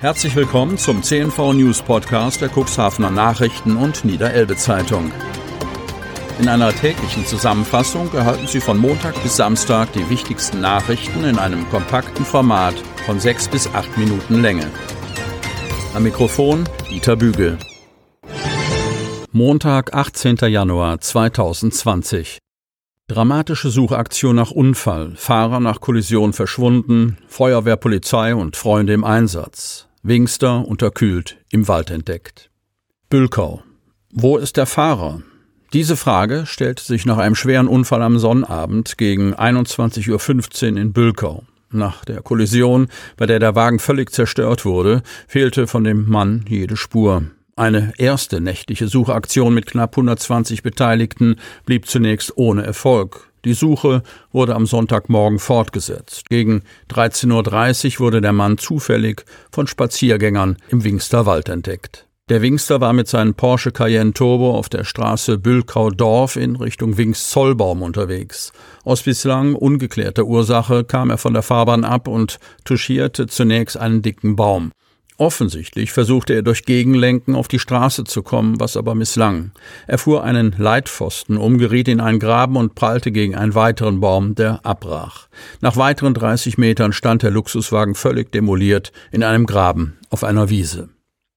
Herzlich willkommen zum CNV News Podcast der Cuxhavener Nachrichten und Niederelbe Zeitung. In einer täglichen Zusammenfassung erhalten Sie von Montag bis Samstag die wichtigsten Nachrichten in einem kompakten Format von sechs bis acht Minuten Länge. Am Mikrofon Dieter Bügel. Montag, 18. Januar 2020. Dramatische Suchaktion nach Unfall, Fahrer nach Kollision verschwunden, Feuerwehr, Polizei und Freunde im Einsatz. Wingster unterkühlt im Wald entdeckt. Bülkau. Wo ist der Fahrer? Diese Frage stellte sich nach einem schweren Unfall am Sonnabend gegen 21.15 Uhr in Bülkau. Nach der Kollision, bei der der Wagen völlig zerstört wurde, fehlte von dem Mann jede Spur. Eine erste nächtliche Suchaktion mit knapp 120 Beteiligten blieb zunächst ohne Erfolg. Die Suche wurde am Sonntagmorgen fortgesetzt. Gegen 13.30 Uhr wurde der Mann zufällig von Spaziergängern im Wingster Wald entdeckt. Der Wingster war mit seinem Porsche Cayenne Turbo auf der Straße Bülkau-Dorf in Richtung Wings-Zollbaum unterwegs. Aus bislang ungeklärter Ursache kam er von der Fahrbahn ab und touchierte zunächst einen dicken Baum. Offensichtlich versuchte er durch Gegenlenken auf die Straße zu kommen, was aber misslang. Er fuhr einen Leitpfosten um, geriet in einen Graben und prallte gegen einen weiteren Baum, der abbrach. Nach weiteren 30 Metern stand der Luxuswagen völlig demoliert in einem Graben auf einer Wiese.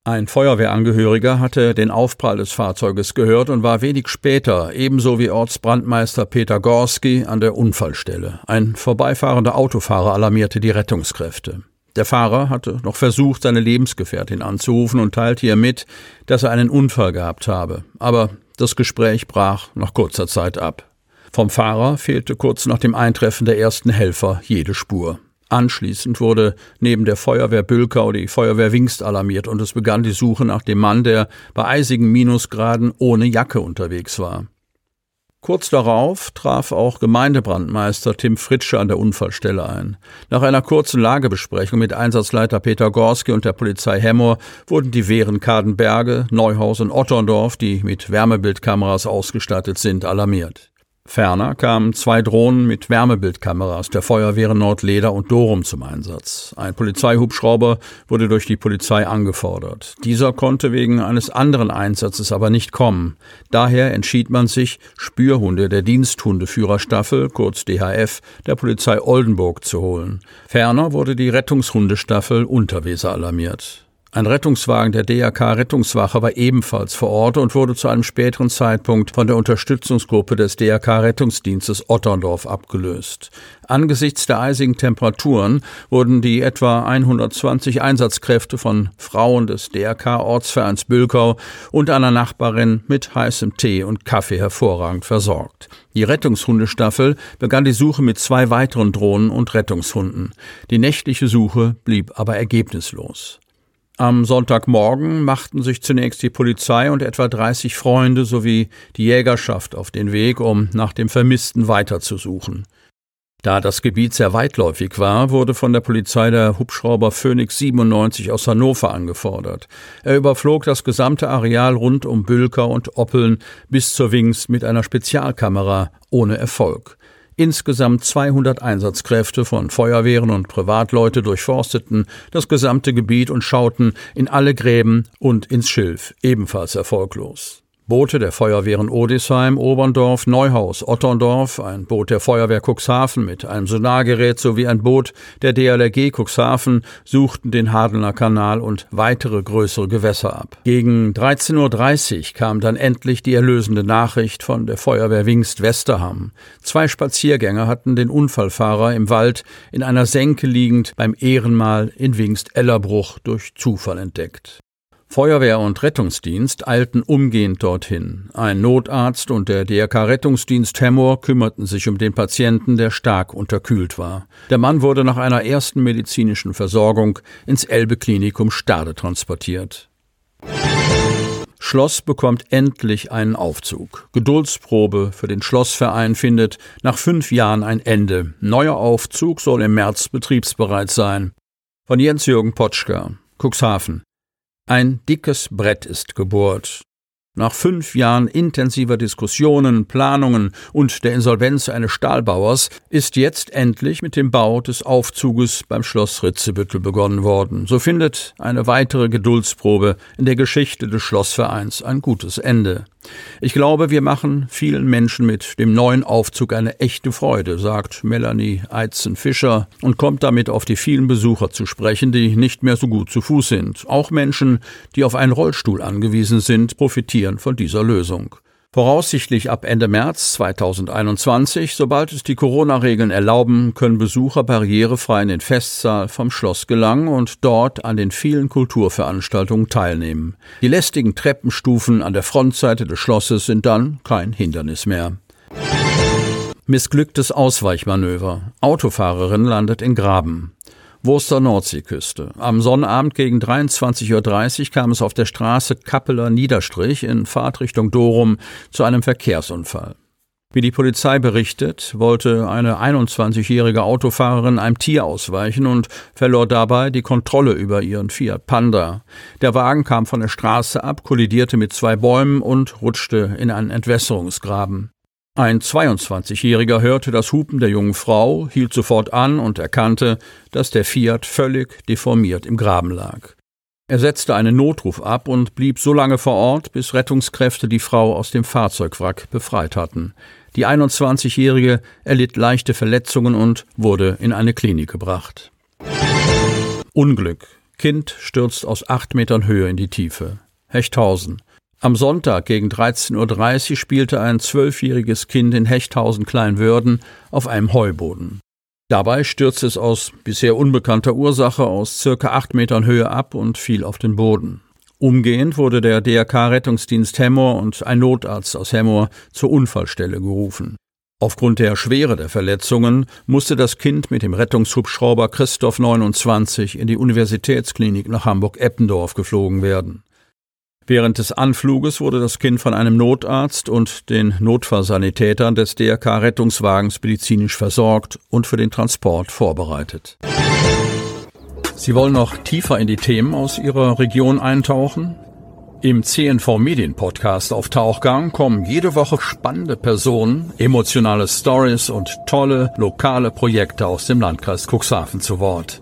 Ein Feuerwehrangehöriger hatte den Aufprall des Fahrzeuges gehört und war wenig später, ebenso wie Ortsbrandmeister Peter Gorski, an der Unfallstelle. Ein vorbeifahrender Autofahrer alarmierte die Rettungskräfte. Der Fahrer hatte noch versucht, seine Lebensgefährtin anzurufen und teilte ihr mit, dass er einen Unfall gehabt habe. Aber das Gespräch brach nach kurzer Zeit ab. Vom Fahrer fehlte kurz nach dem Eintreffen der ersten Helfer jede Spur. Anschließend wurde neben der Feuerwehr Bülkau die Feuerwehr Wingst alarmiert und es begann die Suche nach dem Mann, der bei eisigen Minusgraden ohne Jacke unterwegs war. Kurz darauf traf auch Gemeindebrandmeister Tim Fritsche an der Unfallstelle ein. Nach einer kurzen Lagebesprechung mit Einsatzleiter Peter Gorski und der Polizei Hemmoor wurden die Wehren Kadenberge, Neuhaus und Otterndorf, die mit Wärmebildkameras ausgestattet sind, alarmiert. Ferner kamen zwei Drohnen mit Wärmebildkameras der Feuerwehren Nordleder und Dorum zum Einsatz. Ein Polizeihubschrauber wurde durch die Polizei angefordert. Dieser konnte wegen eines anderen Einsatzes aber nicht kommen. Daher entschied man sich, Spürhunde der Diensthundeführerstaffel, kurz DHF, der Polizei Oldenburg zu holen. Ferner wurde die Rettungshundestaffel Unterweser alarmiert. Ein Rettungswagen der DRK Rettungswache war ebenfalls vor Ort und wurde zu einem späteren Zeitpunkt von der Unterstützungsgruppe des DRK Rettungsdienstes Otterndorf abgelöst. Angesichts der eisigen Temperaturen wurden die etwa 120 Einsatzkräfte von Frauen des DRK Ortsvereins Bülkau und einer Nachbarin mit heißem Tee und Kaffee hervorragend versorgt. Die Rettungshundestaffel begann die Suche mit zwei weiteren Drohnen und Rettungshunden. Die nächtliche Suche blieb aber ergebnislos. Am Sonntagmorgen machten sich zunächst die Polizei und etwa 30 Freunde sowie die Jägerschaft auf den Weg, um nach dem Vermissten weiterzusuchen. Da das Gebiet sehr weitläufig war, wurde von der Polizei der Hubschrauber Phoenix 97 aus Hannover angefordert. Er überflog das gesamte Areal rund um Bülker und Oppeln bis zur Wings mit einer Spezialkamera ohne Erfolg. Insgesamt 200 Einsatzkräfte von Feuerwehren und Privatleute durchforsteten das gesamte Gebiet und schauten in alle Gräben und ins Schilf, ebenfalls erfolglos. Boote der Feuerwehren Odisheim, Oberndorf, Neuhaus, Otterndorf, ein Boot der Feuerwehr Cuxhaven mit einem Sonargerät sowie ein Boot der DLRG Cuxhaven suchten den Hadelner Kanal und weitere größere Gewässer ab. Gegen 13.30 Uhr kam dann endlich die erlösende Nachricht von der Feuerwehr Wingst Westerham. Zwei Spaziergänger hatten den Unfallfahrer im Wald in einer Senke liegend beim Ehrenmal in Wingst Ellerbruch durch Zufall entdeckt. Feuerwehr und Rettungsdienst eilten umgehend dorthin. Ein Notarzt und der DRK Rettungsdienst Hemmoor kümmerten sich um den Patienten, der stark unterkühlt war. Der Mann wurde nach einer ersten medizinischen Versorgung ins Elbe Klinikum Stade transportiert. Schloss bekommt endlich einen Aufzug. Geduldsprobe für den Schlossverein findet nach fünf Jahren ein Ende. Neuer Aufzug soll im März betriebsbereit sein. Von Jens-Jürgen Potschka, Cuxhaven. Ein dickes Brett ist gebohrt. Nach fünf Jahren intensiver Diskussionen, Planungen und der Insolvenz eines Stahlbauers ist jetzt endlich mit dem Bau des Aufzuges beim Schloss Ritzebüttel begonnen worden. So findet eine weitere Geduldsprobe in der Geschichte des Schlossvereins ein gutes Ende. Ich glaube, wir machen vielen Menschen mit dem neuen Aufzug eine echte Freude, sagt Melanie Eitzen-Fischer und kommt damit auf die vielen Besucher zu sprechen, die nicht mehr so gut zu Fuß sind. Auch Menschen, die auf einen Rollstuhl angewiesen sind, profitieren profitieren von dieser Lösung. Voraussichtlich ab Ende März 2021, sobald es die Corona-Regeln erlauben, können Besucher barrierefrei in den Festsaal vom Schloss gelangen und dort an den vielen Kulturveranstaltungen teilnehmen. Die lästigen Treppenstufen an der Frontseite des Schlosses sind dann kein Hindernis mehr. Missglücktes Ausweichmanöver. Autofahrerin landet in Graben. Wurster Nordseeküste. Am Sonnabend gegen 23.30 Uhr kam es auf der Straße Kappeler Niederstrich in Fahrtrichtung Dorum zu einem Verkehrsunfall. Wie die Polizei berichtet, wollte eine 21-jährige Autofahrerin einem Tier ausweichen und verlor dabei die Kontrolle über ihren Fiat Panda. Der Wagen kam von der Straße ab, kollidierte mit zwei Bäumen und rutschte in einen Entwässerungsgraben. Ein 22-Jähriger hörte das Hupen der jungen Frau, hielt sofort an und erkannte, dass der Fiat völlig deformiert im Graben lag. Er setzte einen Notruf ab und blieb so lange vor Ort, bis Rettungskräfte die Frau aus dem Fahrzeugwrack befreit hatten. Die 21-Jährige erlitt leichte Verletzungen und wurde in eine Klinik gebracht. Unglück. Kind stürzt aus acht Metern Höhe in die Tiefe. Hechthausen. Am Sonntag gegen 13.30 Uhr spielte ein zwölfjähriges Kind in Hechthausen Kleinwörden auf einem Heuboden. Dabei stürzte es aus bisher unbekannter Ursache aus circa acht Metern Höhe ab und fiel auf den Boden. Umgehend wurde der DRK-Rettungsdienst Hemmoor und ein Notarzt aus Hemmoor zur Unfallstelle gerufen. Aufgrund der Schwere der Verletzungen musste das Kind mit dem Rettungshubschrauber Christoph 29 in die Universitätsklinik nach Hamburg-Eppendorf geflogen werden. Während des Anfluges wurde das Kind von einem Notarzt und den Notfallsanitätern des DRK-Rettungswagens medizinisch versorgt und für den Transport vorbereitet. Sie wollen noch tiefer in die Themen aus Ihrer Region eintauchen? Im CNV Medien Podcast auf Tauchgang kommen jede Woche spannende Personen, emotionale Stories und tolle lokale Projekte aus dem Landkreis Cuxhaven zu Wort.